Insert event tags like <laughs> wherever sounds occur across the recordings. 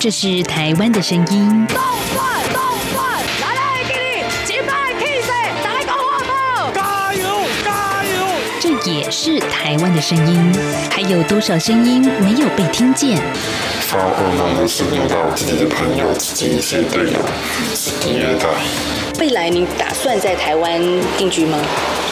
这是台湾的声音。动换动换，来来给你击败 K C，打来讲话不？加油加油！这也是台湾的声音。还有多少声音没有被听见？发噩梦的是遇到自己的朋友、自己一些队友。未来你打算在台湾定居吗？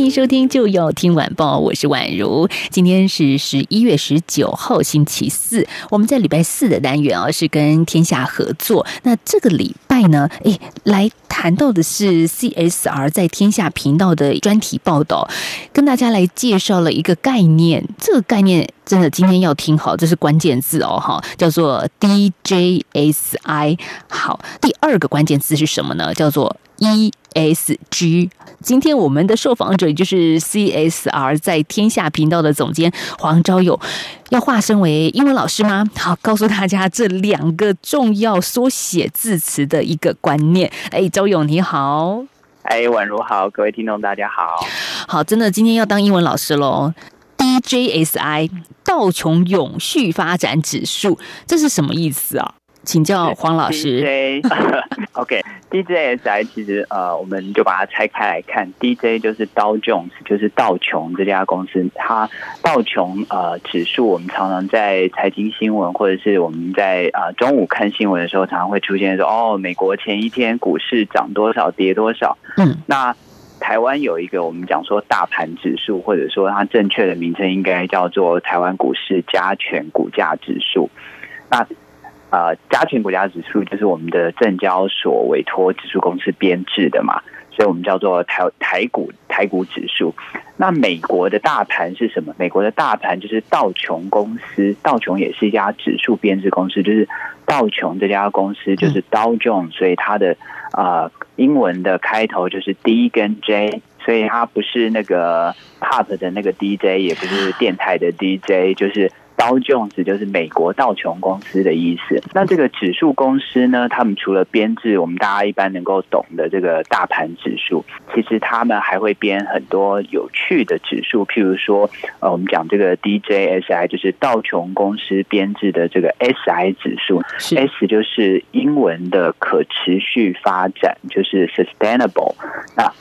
欢迎收听就要听晚报，我是宛如。今天是十一月十九号，星期四。我们在礼拜四的单元啊，是跟天下合作。那这个礼拜呢，诶，来谈到的是 CSR 在天下频道的专题报道，跟大家来介绍了一个概念。这个概念真的今天要听好，这是关键字哦，哈，叫做 DJSI。好，第二个关键字是什么呢？叫做 ESG。今天我们的受访者就是 CSR 在天下频道的总监黄昭友，要化身为英文老师吗？好，告诉大家这两个重要缩写字词的一个观念。哎，周勇你好，哎，宛如好，各位听众大家好，好，真的今天要当英文老师喽。DJSI 道琼永续发展指数，这是什么意思啊？请教黄老师。DJ <laughs> OK，DJSI 其实呃，我们就把它拆开来看，DJ 就是 Dow Jones，就是道琼这家公司，它道琼呃指数，我们常常在财经新闻或者是我们在啊、呃、中午看新闻的时候，常常会出现说哦，美国前一天股市涨多少，跌多少，嗯，那。台湾有一个我们讲说大盘指数，或者说它正确的名称应该叫做台湾股市加权股价指数。那呃，加权股价指数就是我们的证交所委托指数公司编制的嘛，所以我们叫做台台股台股指数。那美国的大盘是什么？美国的大盘就是道琼公司，道琼也是一家指数编制公司，就是道琼这家公司就是 Dow Jones，所以它的呃英文的开头就是 D 跟 J，所以它不是那个 pub 的那个 DJ，也不是电台的 DJ，就是。道琼斯就是美国道琼公司的意思。那这个指数公司呢，他们除了编制我们大家一般能够懂的这个大盘指数，其实他们还会编很多有趣的指数，譬如说，呃，我们讲这个 DJSI 就是道琼公司编制的这个 SI 指数，S 就是英文的可持续发展，就是 sustainable。那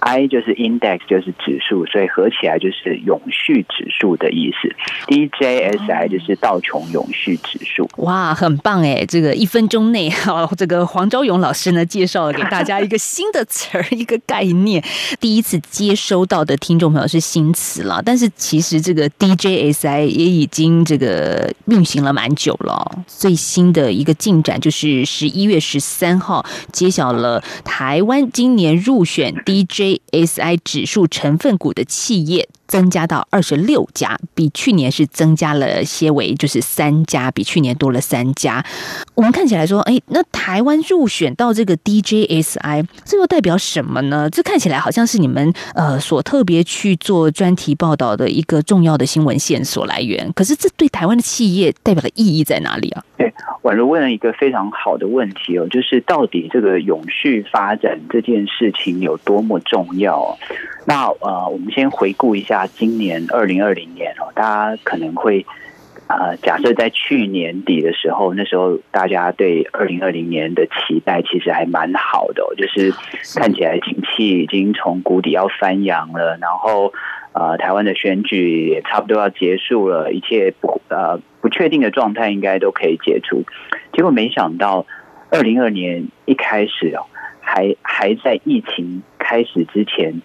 I 就是 index，就是指数，所以合起来就是永续指数的意思。DJSI 就是道琼永续指数。哇，很棒哎！这个一分钟内，<laughs> 好，这个黄昭勇老师呢介绍了给大家一个新的词儿，<laughs> 一个概念。第一次接收到的听众朋友是新词了，但是其实这个 DJSI 也已经这个运行了蛮久了。最新的一个进展就是十一月十三号揭晓了台湾今年入选 DJ。SI 指数成分股的企业。增加到二十六家，比去年是增加了些为就是三家，比去年多了三家。我们看起来说，哎，那台湾入选到这个 DJSI，这又代表什么呢？这看起来好像是你们呃所特别去做专题报道的一个重要的新闻线索来源。可是这对台湾的企业代表的意义在哪里啊？对，宛如问了一个非常好的问题哦，就是到底这个永续发展这件事情有多么重要？那呃，我们先回顾一下今年二零二零年哦，大家可能会呃，假设在去年底的时候，那时候大家对二零二零年的期待其实还蛮好的、哦，就是看起来景气已经从谷底要翻扬了，然后呃，台湾的选举也差不多要结束了，一切不呃不确定的状态应该都可以解除。结果没想到，二零二年一开始哦，还还在疫情开始之前，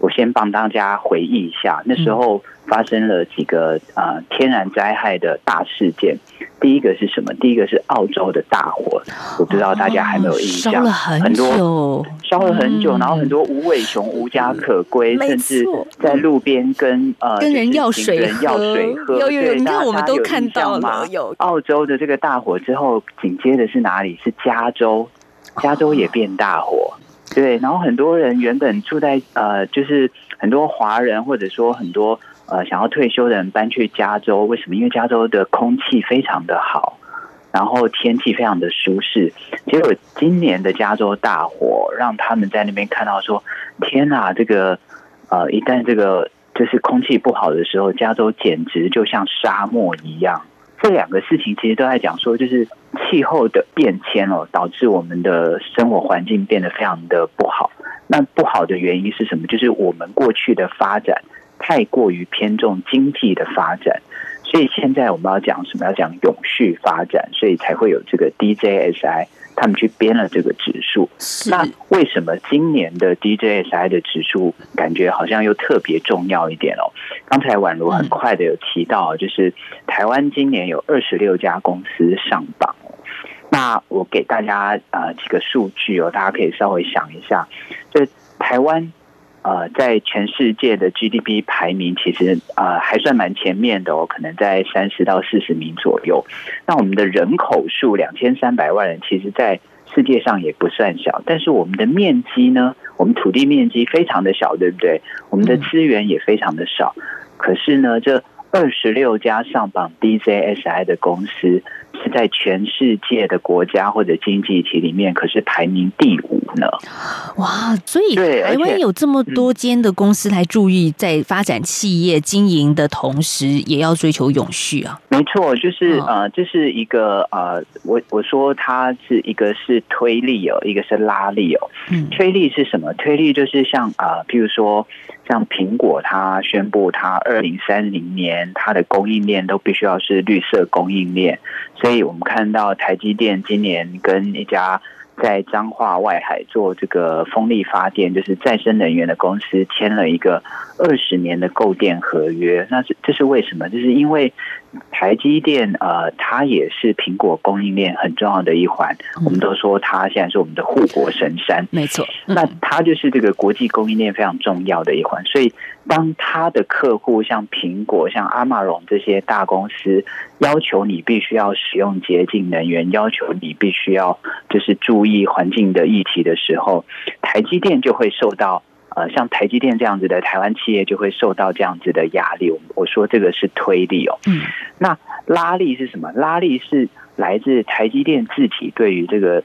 我先帮大家回忆一下，那时候发生了几个呃天然灾害的大事件。第一个是什么？第一个是澳洲的大火，我不知道大家还没有印象，哦烧了很多久，烧了很久，嗯然后很多无尾熊无家可归，甚至在路边跟呃跟人就是要水行人要喝水喝。有有有你看我们都看到了有澳洲的这个大火之后，紧接着是哪里？是加州，加州也变大火。对，然后很多人原本住在呃，就是很多华人或者说很多呃想要退休的人搬去加州，为什么？因为加州的空气非常的好，然后天气非常的舒适。结果今年的加州大火，让他们在那边看到说：天哪，这个呃，一旦这个就是空气不好的时候，加州简直就像沙漠一样。这两个事情其实都在讲说，就是气候的变迁哦，导致我们的生活环境变得非常的不好。那不好的原因是什么？就是我们过去的发展太过于偏重经济的发展，所以现在我们要讲什么？要讲永续发展，所以才会有这个 DJSI，他们去编了这个指数。那为什么今年的 DJSI 的指数感觉好像又特别重要一点哦？刚才宛如很快的有提到，就是台湾今年有二十六家公司上榜哦。那我给大家呃几个数据哦，大家可以稍微想一下，就台湾。呃，在全世界的 GDP 排名其实呃还算蛮前面的哦，可能在三十到四十名左右。那我们的人口数两千三百万人，其实在世界上也不算小，但是我们的面积呢，我们土地面积非常的小，对不对？我们的资源也非常的少。可是呢，这二十六家上榜 DJSI 的公司，是在全世界的国家或者经济体里面，可是排名第五呢。哇，所以台湾有这么多间的公司来注意，在发展企业经营的同时，也要追求永续啊。没错，就是哦呃，这是一个呃，我我说它是一个是推力哦，一个是拉力哦。嗯推力是什么？推力就是像啊、呃，譬如说像苹果，它宣布它二零三零年它的供应链都必须要是绿色供应链，所以我们看到台积电今年跟一家。在彰化外海做这个风力发电，就是再生能源的公司签了一个二十年的购电合约。那是这是为什么？就是因为台积电呃，它也是苹果供应链很重要的一环。我们都说它现在是我们的护国神山。没错，嗯那它就是这个国际供应链非常重要的一环，所以当它的客户像苹果、像阿玛龙这些大公司要求你必须要使用洁净能源，要求你必须要就是注意环境的议题的时候，台积电就会受到。呃，像台积电这样子的台湾企业就会受到这样子的压力。我我说这个是推力哦。嗯，那拉力是什么？拉力是来自台积电自己对于这个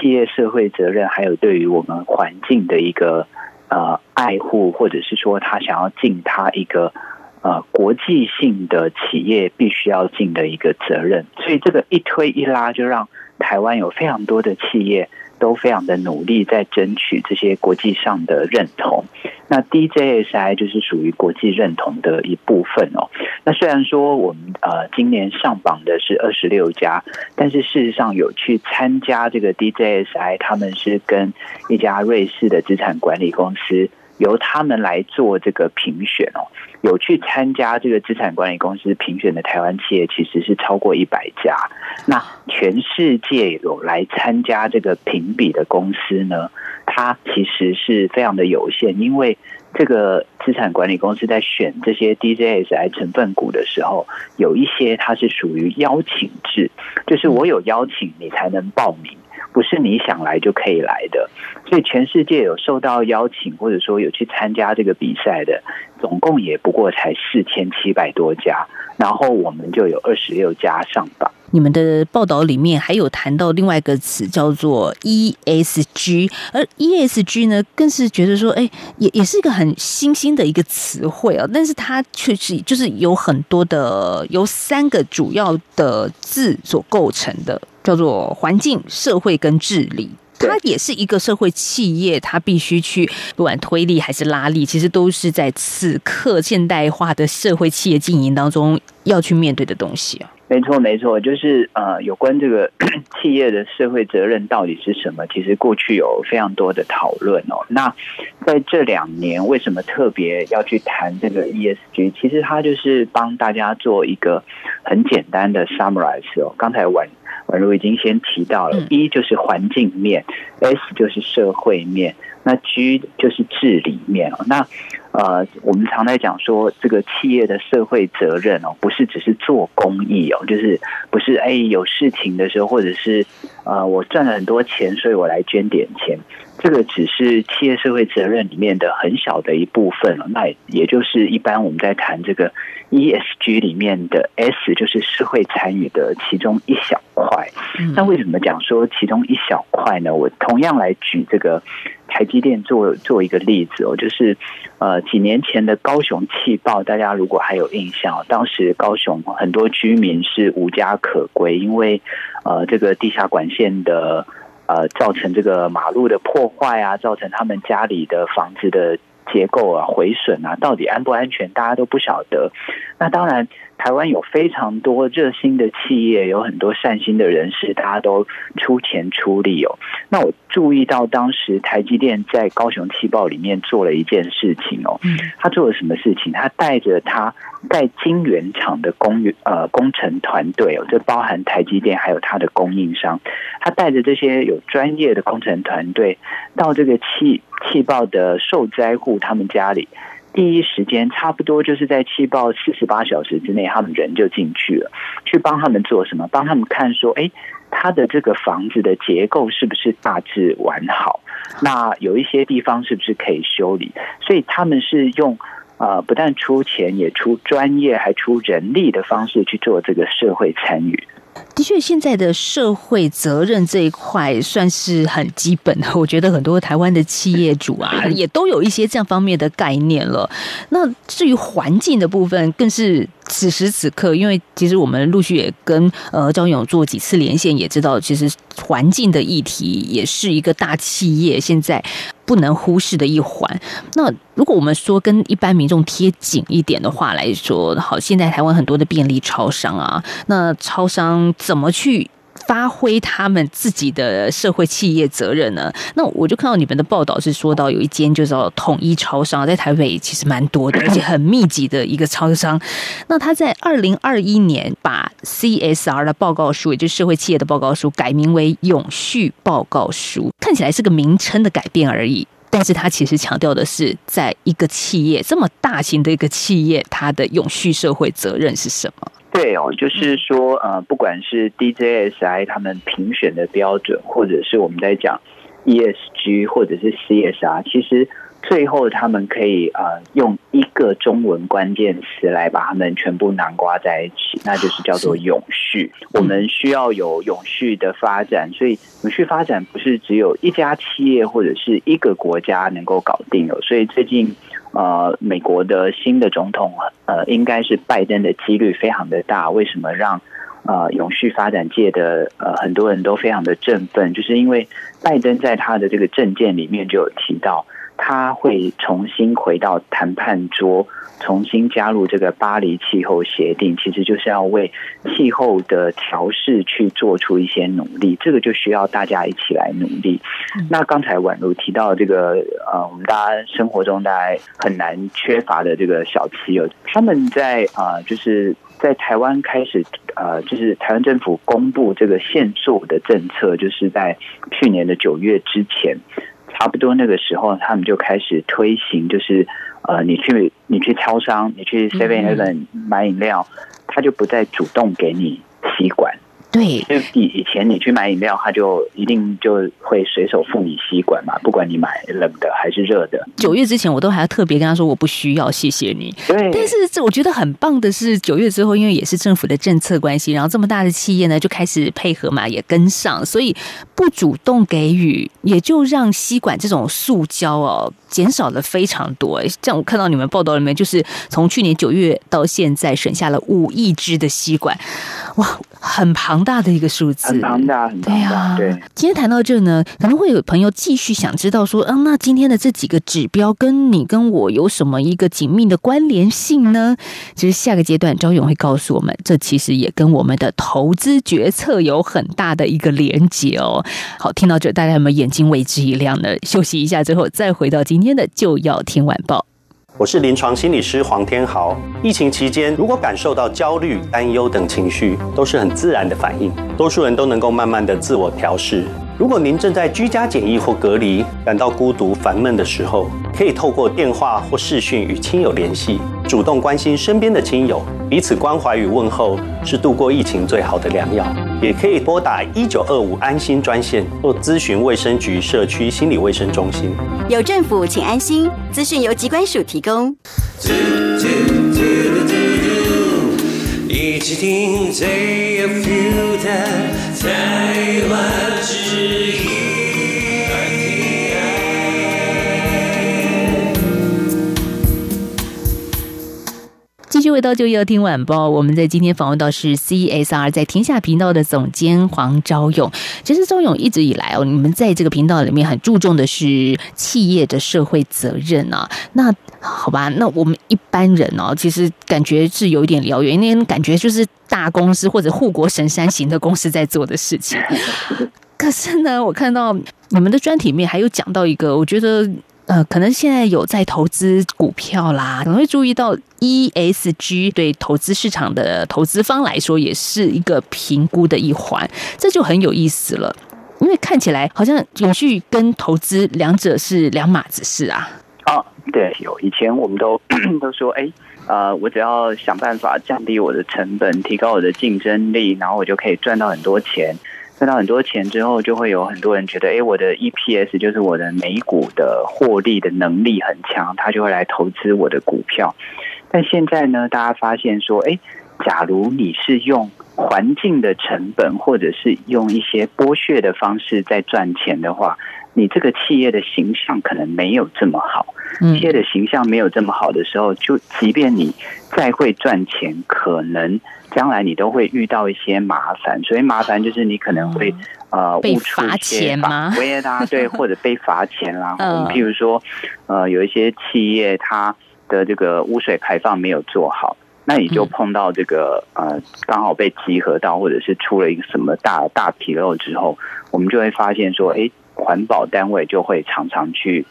企业社会责任，还有对于我们环境的一个呃爱护，或者是说他想要尽他一个呃国际性的企业必须要尽的一个责任。所以这个一推一拉，就让台湾有非常多的企业。都非常的努力在争取这些国际上的认同。那 DJSI 就是属于国际认同的一部分哦。那虽然说我们呃今年上榜的是二十六家，但是事实上有去参加这个 DJSI，他们是跟一家瑞士的资产管理公司。由他们来做这个评选哦，有去参加这个资产管理公司评选的台湾企业其实是超过一百家。那全世界有来参加这个评比的公司呢，它其实是非常的有限，因为这个资产管理公司在选这些 DJSI 成分股的时候，有一些它是属于邀请制，就是我有邀请你才能报名。不是你想来就可以来的，所以全世界有受到邀请或者说有去参加这个比赛的，总共也不过才四千七百多家，然后我们就有二十六家上榜。你们的报道里面还有谈到另外一个词叫做 ESG，而 ESG 呢，更是觉得说，哎，也也是一个很新兴的一个词汇啊，但是它确实就是有很多的由三个主要的字所构成的，叫做环境、社会跟治理。它也是一个社会企业，它必须去不管推力还是拉力，其实都是在此刻现代化的社会企业经营当中要去面对的东西啊。没错，没错，就是呃，有关这个 <clears throat> 企业的社会责任到底是什么？其实过去有非常多的讨论哦。那在这两年，为什么特别要去谈这个 ESG？其实它就是帮大家做一个很简单的 summarize 哦。刚才婉婉如已经先提到了，一就是环境面，S 就是社会面，那 G 就是治理面哦。那呃，我们常在讲说，这个企业的社会责任哦，不是只是做公益哦，就是不是哎有事情的时候，或者是呃我赚了很多钱，所以我来捐点钱，这个只是企业社会责任里面的很小的一部分了。那也就是一般我们在谈这个 ESG 里面的 S，就是社会参与的其中一小块。那为什么讲说其中一小块呢？我同样来举这个台积电做做一个例子哦，就是呃几年前的高雄气爆，大家如果还有印象，当时高雄很多居民是无家可归，因为呃这个地下管线的呃造成这个马路的破坏啊，造成他们家里的房子的结构啊毁损啊，到底安不安全，大家都不晓得。那当然。台湾有非常多热心的企业，有很多善心的人士，大家都出钱出力哦。那我注意到当时台积电在高雄气爆里面做了一件事情哦，他做了什么事情？他带着他在晶圆厂的工呃工程团队哦，这包含台积电还有他的供应商，他带着这些有专业的工程团队到这个气气爆的受灾户他们家里。第一时间差不多就是在气爆四十八小时之内，他们人就进去了，去帮他们做什么？帮他们看说，哎，他的这个房子的结构是不是大致完好？那有一些地方是不是可以修理？所以他们是用呃，不但出钱，也出专业，还出人力的方式去做这个社会参与。的确，现在的社会责任这一块算是很基本的。<laughs> 我觉得很多台湾的企业主啊，也都有一些这样方面的概念了。那至于环境的部分，更是此时此刻，因为其实我们陆续也跟呃张勇做几次连线，也知道其实环境的议题也是一个大企业现在。不能忽视的一环。那如果我们说跟一般民众贴紧一点的话来说，好，现在台湾很多的便利超商啊，那超商怎么去？发挥他们自己的社会企业责任呢？那我就看到你们的报道是说到有一间就叫统一超商，在台北其实蛮多的，<laughs> 而且很密集的一个超商。那他在二零二一年把 CSR 的报告书，也就是社会企业的报告书，改名为永续报告书。看起来是个名称的改变而已，但是他其实强调的是，在一个企业这么大型的一个企业，它的永续社会责任是什么？对哦，就是说，呃，不管是 DJSI 他们评选的标准，或者是我们在讲 ESG 或者是 CSR，其实最后他们可以呃用一个中文关键词来把它们全部囊括在一起，那就是叫做永续。我们需要有永续的发展，所以永续发展不是只有一家企业或者是一个国家能够搞定的。所以最近。呃，美国的新的总统，呃，应该是拜登的几率非常的大。为什么让呃永续发展界的呃很多人都非常的振奋？就是因为拜登在他的这个政见里面就有提到。他会重新回到谈判桌，重新加入这个巴黎气候协定，其实就是要为气候的调试去做出一些努力。这个就需要大家一起来努力。那刚才宛如提到这个呃，我们大家生活中大家很难缺乏的这个小企业，他们在啊，就是在台湾开始呃，就是台湾政府公布这个限塑的政策，就是在去年的九月之前。差不多那个时候，他们就开始推行，就是呃，你去你去超商，你去 Seven Eleven 买饮料，他就不再主动给你吸管。对，就以以前你去买饮料，他就一定就会随手付你吸管嘛，不管你买冷的还是热的。九月之前，我都还要特别跟他说我不需要，谢谢你。对，但是这我觉得很棒的是，九月之后，因为也是政府的政策关系，然后这么大的企业呢就开始配合嘛，也跟上，所以不主动给予，也就让吸管这种塑胶哦减少了非常多。像我看到你们报道里面，就是从去年九月到现在省下了五亿支的吸管，哇，很庞。庞大的一个数字，很庞大，很庞对啊，，对。今天谈到这呢，可能会有朋友继续想知道说，嗯、那今天的这几个指标跟你跟我有什么一个紧密的关联性呢？其实下个阶段，周勇会告诉我们，这其实也跟我们的投资决策有很大的一个连结哦。好，听到这，大家有没有眼睛为之一亮呢？休息一下之后，再回到今天的就要听晚报。我是临床心理师黄天豪。疫情期间，如果感受到焦虑、担忧等情绪，都是很自然的反应，多数人都能够慢慢的自我调试。如果您正在居家检疫或隔离，感到孤独、烦闷的时候，可以透过电话或视讯与亲友联系，主动关心身边的亲友，彼此关怀与问候是度过疫情最好的良药。也可以拨打一九二五安心专线或咨询卫生局社区心理卫生中心。有政府，请安心。资讯由机关署提供。一起听最有 feel 的台湾之音。继续回到就要听晚报，我们在今天访问到是 CSR 在天下频道的总监黄昭勇。其实昭勇一直以来哦，你们在这个频道里面很注重的是企业的社会责任啊。那好吧，那我们一般人哦，其实感觉是有一点遥远，因为感觉就是大公司或者护国神山型的公司在做的事情。<laughs> 可是呢，我看到你们的专题里面还有讲到一个，我觉得呃，可能现在有在投资股票啦，可能会注意到 ESG 对投资市场的投资方来说也是一个评估的一环，这就很有意思了。因为看起来好像永续跟投资两者是两码子事啊。啊，对，有以前我们都 <clears throat> 都说，哎，呃，我只要想办法降低我的成本，提高我的竞争力，然后我就可以赚到很多钱。赚到很多钱之后，就会有很多人觉得，哎，我的 EPS 就是我的每股的获利的能力很强，他就会来投资我的股票。但现在呢，大家发现说，哎，假如你是用环境的成本，或者是用一些剥削的方式在赚钱的话，你这个企业的形象可能没有这么好。企业的形象没有这么好的时候，就即便你再会赚钱，可能将来你都会遇到一些麻烦。所以麻烦就是你可能会呃被罚钱吗法规啦，<laughs> 对，或者被罚钱啦。嗯我们譬如说，呃，有一些企业它的这个污水排放没有做好。那你就嗯碰到这个呃，刚好被集合到，或者是出了一个什么大大纰漏之后，我们就会发现说，哎，环保单位就会常常去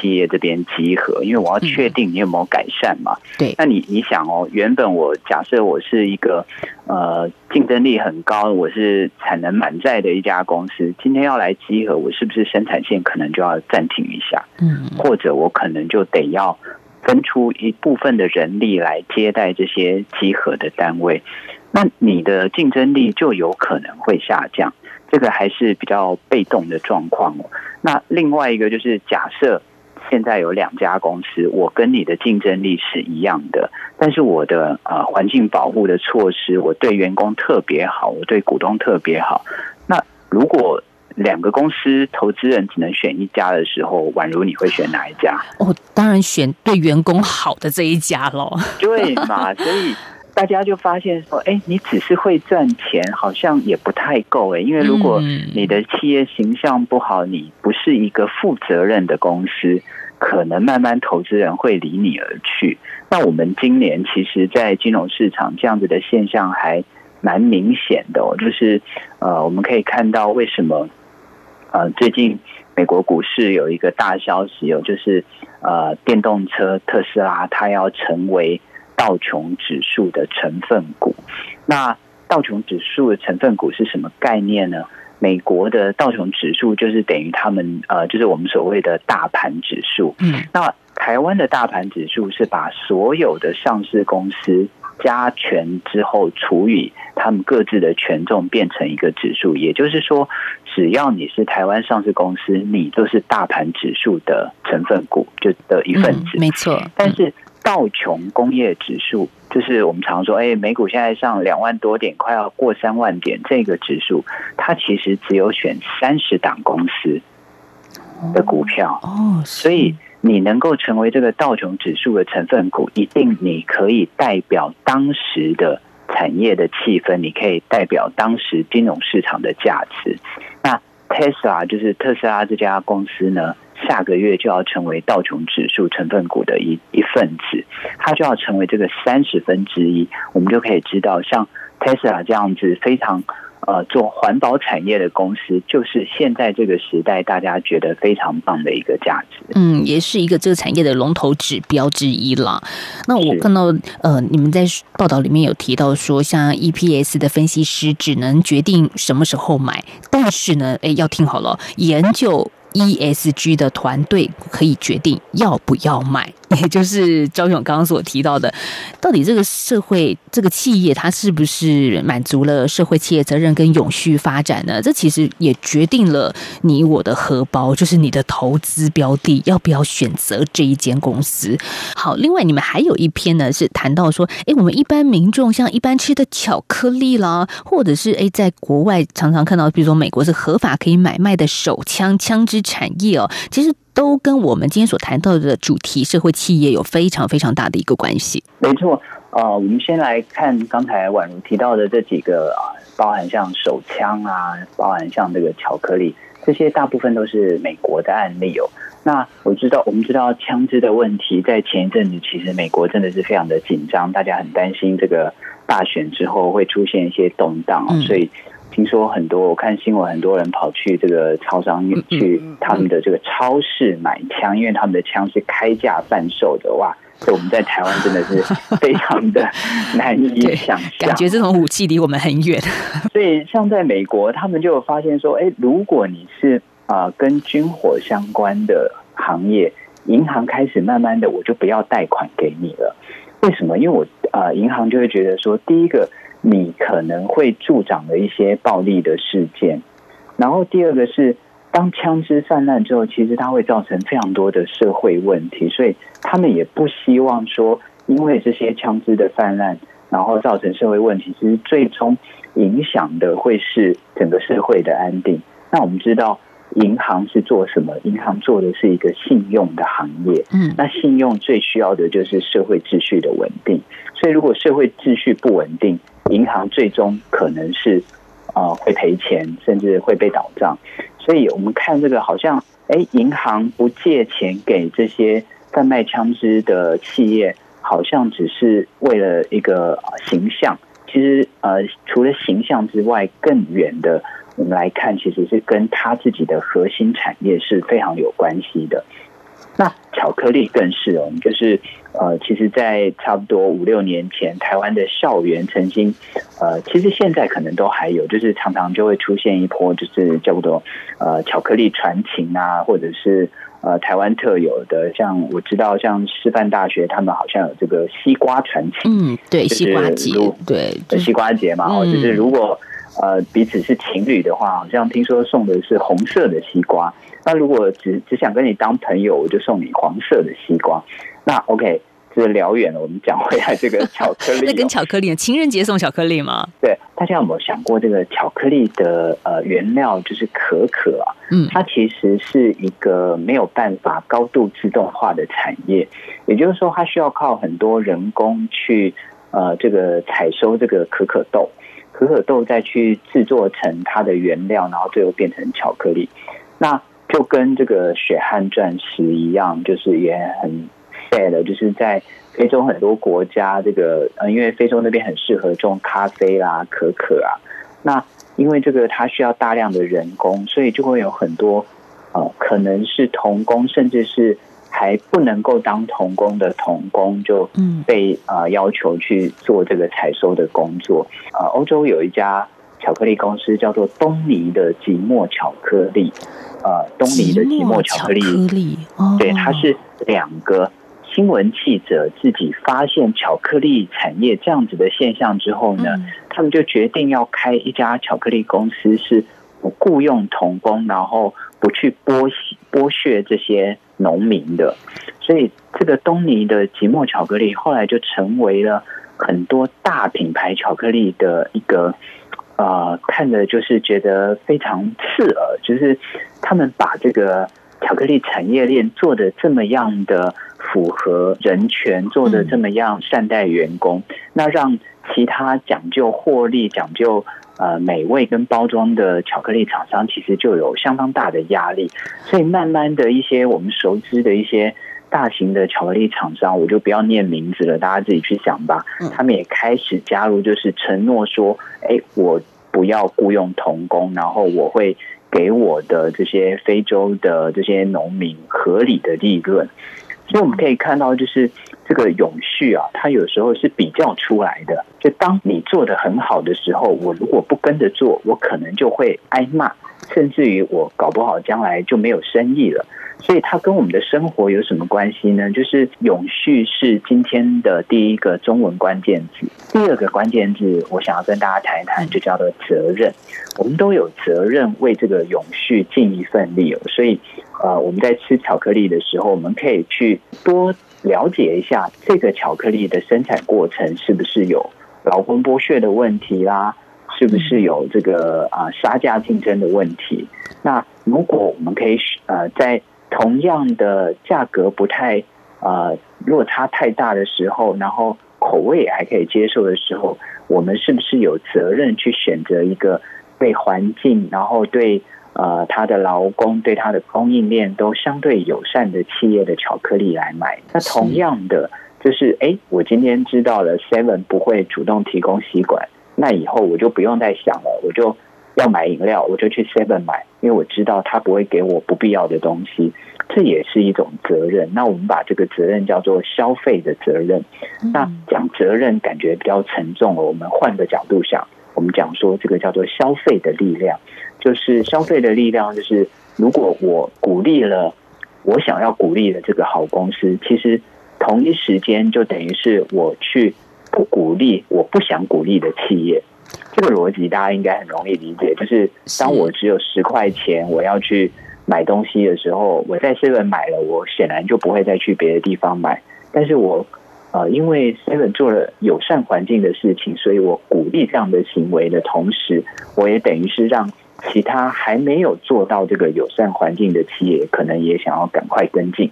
企业这边集合，因为我要确定你有没有改善嘛。对那你你想哦，原本我假设我是一个呃竞争力很高，我是产能满载的一家公司，今天要来集合，我是不是生产线可能就要暂停一下？嗯，或者我可能就得要分出一部分的人力来接待这些集合的单位，那你的竞争力就有可能会下降。这个还是比较被动的状况哦。那另外一个就是假设。现在有两家公司，我跟你的竞争力是一样的，但是我的呃环境保护的措施，我对员工特别好，我对股东特别好。那如果两个公司投资人只能选一家的时候，宛如你会选哪一家？哦，当然选对员工好的这一家喽。对嘛？所以大家就发现说，哎，你只是会赚钱，好像也不太够哎。因为如果嗯你的企业形象不好，你不是一个负责任的公司，可能慢慢投资人会离你而去。那我们今年其实，在金融市场这样子的现象还蛮明显的哦，就是呃，我们可以看到为什么呃最近美国股市有一个大消息哦，就是呃电动车特斯拉它要成为道琼指数的成分股。那道琼指数的成分股是什么概念呢？美国的道琼指数就是等于他们呃，就是我们所谓的大盘指数。嗯，那台湾的大盘指数是把所有的上市公司加权之后除以他们各自的权重变成一个指数，也就是说，只要你是台湾上市公司，你就是大盘指数的成分股就的一份子。嗯没错。但是道琼工业指数，就是我们常说，哎，美股现在上两万多点，快要过三万点，这个指数它其实只有选三十档公司的股票，哦，所以你能够成为这个道琼指数的成分股，一定你可以代表当时的产业的气氛，你可以代表当时金融市场的价值。那 Tesla 就是特斯拉这家公司呢，下个月就要成为道琼指数成分股的一一份子，它就要成为这个三十分之一，我们就可以知道，像 Tesla 这样子非常。呃，做环保产业的公司，就是现在这个时代大家觉得非常棒的一个价值。嗯，也是一个这个产业的龙头指标之一啦。那我看到呃，你们在报道里面有提到说，像 EPS 的分析师只能决定什么时候买，但是呢，哎，要听好了，研究。ESG 的团队可以决定要不要买，也就是赵勇刚刚所提到的，到底这个社会这个企业它是不是满足了社会企业责任跟永续发展呢？这其实也决定了你我的荷包，就是你的投资标的要不要选择这一间公司。好，另外你们还有一篇呢，是谈到说，哎，我们一般民众像一般吃的巧克力啦，或者是哎，在国外常常看到，比如说美国是合法可以买卖的手枪枪支。产业哦，其实都跟我们今天所谈到的主题社会企业有非常非常大的一个关系。没错，呃，我们先来看刚才宛如提到的这几个啊，包含像手枪啊，包含像这个巧克力，这些大部分都是美国的案例哦。那我知道，我们知道枪支的问题，在前一阵子其实美国真的是非常的紧张，大家很担心这个大选之后会出现一些动荡，所以。听说很多，我看新闻，很多人跑去这个超商去他们的这个超市买枪，因为他们的枪是开价贩售的哇！<laughs> 所以我们在台湾真的是非常的难以想象，感觉这种武器离我们很远。<laughs> 所以像在美国，他们就有发现说，哎，如果你是啊跟军火相关的行业，银行开始慢慢的，我就不要贷款给你了。为什么？因为我啊，银行就会觉得说，第一个。你可能会助长了一些暴力的事件，然后第二个是，当枪支泛滥之后，其实它会造成非常多的社会问题，所以他们也不希望说，因为这些枪支的泛滥，然后造成社会问题，其实最终影响的会是整个社会的安定。那我们知道。银行是做什么？银行做的是一个信用的行业。嗯，那信用最需要的就是社会秩序的稳定。所以，如果社会秩序不稳定，银行最终可能是啊会赔钱，甚至会被倒账。所以我们看这个，好像哎，银行不借钱给这些贩卖枪支的企业，好像只是为了一个形象。其实呃，除了形象之外，更远的。我们来看，其实是跟他自己的核心产业是非常有关系的。那巧克力更是哦，就是呃，其实，在差不多五六年前，台湾的校园曾经呃，其实现在可能都还有，就是常常就会出现一波，就是叫做呃巧克力传情啊，或者是呃台湾特有的，像我知道，像师范大学他们好像有这个西瓜传情，嗯，对，西瓜节，对，西瓜节嘛，哦，就是如果。呃，彼此是情侣的话，好像听说送的是红色的西瓜。那如果只只想跟你当朋友，我就送你黄色的西瓜。那 OK，这聊远了，我们讲回来这个巧克力。<laughs> 那跟巧克力，情人节送巧克力吗？对，大家有没有想过，这个巧克力的呃原料就是可可啊？嗯，它其实是一个没有办法高度自动化的产业，也就是说，它需要靠很多人工去呃这个采收这个可可豆。可可豆再去制作成它的原料，然后最后变成巧克力，那就跟这个血汗钻石一样，就是也很 sad，就是在非洲很多国家，这个呃，因为非洲那边很适合种咖啡啦、可可啊，那因为这个它需要大量的人工，所以就会有很多呃，可能是童工，甚至是。还不能够当童工的童工就被呃要求去做这个采收的工作啊。欧洲有一家巧克力公司叫做东尼的即墨巧克力呃，东尼的即墨巧克力，对，它是两个新闻记者自己发现巧克力产业这样子的现象之后呢，他们就决定要开一家巧克力公司，是不雇佣童工，然后不去剥剥削这些。农民的，所以这个东尼的即墨巧克力后来就成为了很多大品牌巧克力的一个呃，看着就是觉得非常刺耳，就是他们把这个巧克力产业链做的这么样的符合人权，做的这么样善待员工，那让其他讲究获利、讲究呃美味跟包装的巧克力厂商，其实就有相当大的压力。所以慢慢的一些我们熟知的一些大型的巧克力厂商，我就不要念名字了，大家自己去想吧。他们也开始加入，就是承诺说，哎，我不要雇佣童工，然后我会。给我的这些非洲的这些农民合理的利润，所以我们可以看到，就是这个永续啊，它有时候是比较出来的。就当你做的很好的时候，我如果不跟着做，我可能就会挨骂，甚至于我搞不好将来就没有生意了。所以它跟我们的生活有什么关系呢？就是永续是今天的第一个中文关键字，第二个关键字我想要跟大家谈一谈，就叫做责任。我们都有责任为这个永续尽一份力。所以，呃，我们在吃巧克力的时候，我们可以去多了解一下这个巧克力的生产过程是不是有劳工剥削的问题啦，是不是有这个啊杀价竞争的问题？那如果我们可以呃在同样的价格不太呃落差太大的时候，然后口味也还可以接受的时候，我们是不是有责任去选择一个对环境，然后对呃他的劳工、对他的供应链都相对友善的企业的巧克力来买？那同样的，就是哎，我今天知道了 Seven 不会主动提供吸管，那以后我就不用再想了，我就。要买饮料，我就去 Seven 买，因为我知道他不会给我不必要的东西，这也是一种责任。那我们把这个责任叫做消费的责任。那讲责任感觉比较沉重了，我们换个角度想，我们讲说这个叫做消费的力量，就是消费的力量，就是如果我鼓励了我想要鼓励的这个好公司，其实同一时间就等于是我去不鼓励我不想鼓励的企业。这个逻辑大家应该很容易理解，就是当我只有十块钱，我要去买东西的时候，我在 seven 买了，我显然就不会再去别的地方买。但是我呃，因为 seven 做了友善环境的事情，所以我鼓励这样的行为的同时，我也等于是让其他还没有做到这个友善环境的企业，可能也想要赶快跟进。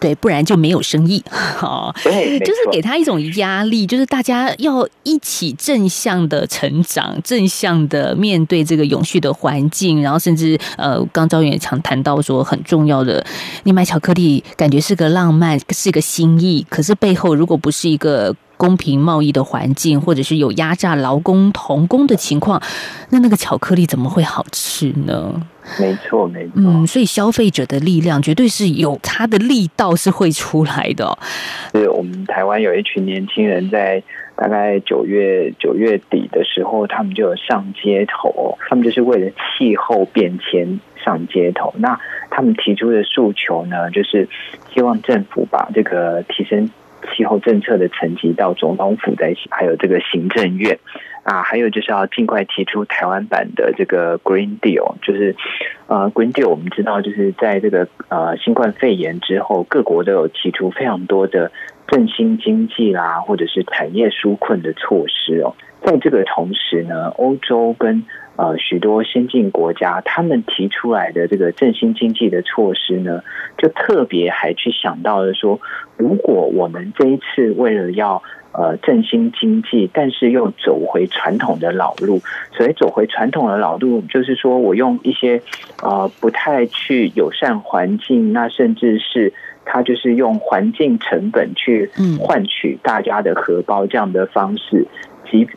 对，不然就没有生意。<laughs> 好，就是给他一种压力，就是大家要一起正向的成长，正向的面对这个永续的环境。然后，甚至呃，刚昭远常谈到说，很重要的，你买巧克力感觉是个浪漫，是个心意。可是背后如果不是一个公平贸易的环境，或者是有压榨劳工童工的情况，那那个巧克力怎么会好吃呢？没错，没错。嗯，所以消费者的力量绝对是有它的力道是会出来的。是我们台湾有一群年轻人在大概九月九月底的时候，他们就有上街头，他们就是为了气候变迁上街头。那他们提出的诉求呢，就是希望政府把这个提升气候政策的层级到总统府在还有这个行政院。啊，还有就是要尽快提出台湾版的这个 Green Deal，就是呃 Green Deal，我们知道就是在这个呃新冠肺炎之后，各国都有提出非常多的振兴经济啦，或者是产业纾困的措施哦。在这个同时呢，欧洲跟呃许多先进国家，他们提出来的这个振兴经济的措施呢，就特别还去想到了说，如果我们这一次为了要呃，振兴经济，但是又走回传统的老路。所以走回传统的老路，就是说我用一些呃不太去友善环境，那甚至是他就是用环境成本去换取大家的荷包这样的方式。即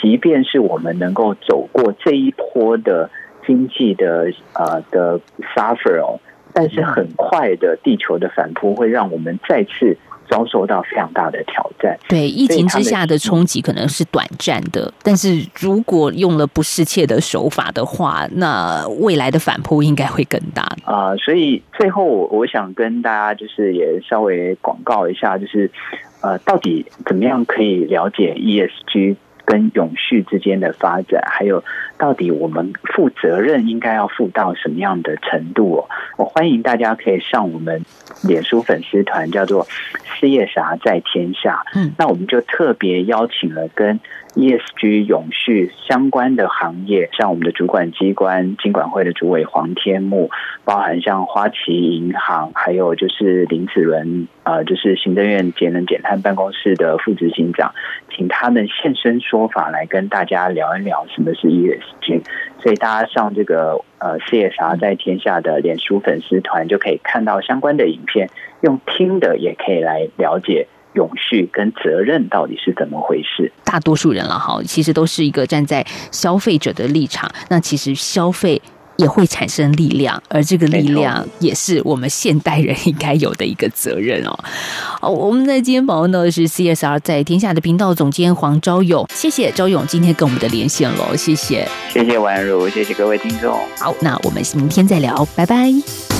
即便是我们能够走过这一波的经济的呃的 suffer 哦，但是很快的地球的反扑会让我们再次。遭受到非常大的挑战。对疫情之下的冲击可能是短暂的，但是如果用了不适切的手法的话，那未来的反扑应该会更大啊！所以最后我想跟大家就是也稍微广告一下，就是呃，到底怎么样可以了解 ESG 跟永续之间的发展，还有到底我们负责任应该要负到什么样的程度哦？我欢迎大家可以上我们脸书粉丝团，叫做“事业啥在天下”。嗯，那我们就特别邀请了跟 ESG 永续相关的行业，像我们的主管机关金管会的主委黄天木，包含像花旗银行，还有就是林子伦，呃，就是行政院节能减碳办公室的副执行长，请他们现身说法，来跟大家聊一聊什么是 ESG。所以大家上这个呃 CSR 在天下的脸书粉丝团，就可以看到相关的影片，用听的也可以来了解。永续跟责任到底是怎么回事？大多数人了哈，其实都是一个站在消费者的立场。那其实消费也会产生力量，而这个力量也是我们现代人应该有的一个责任哦。哦，我们在今天访问到的是 CSR 在天下的频道总监黄昭勇，谢谢昭勇今天跟我们的连线喽，谢谢，谢谢宛如，谢谢各位听众。好，那我们明天再聊，拜拜。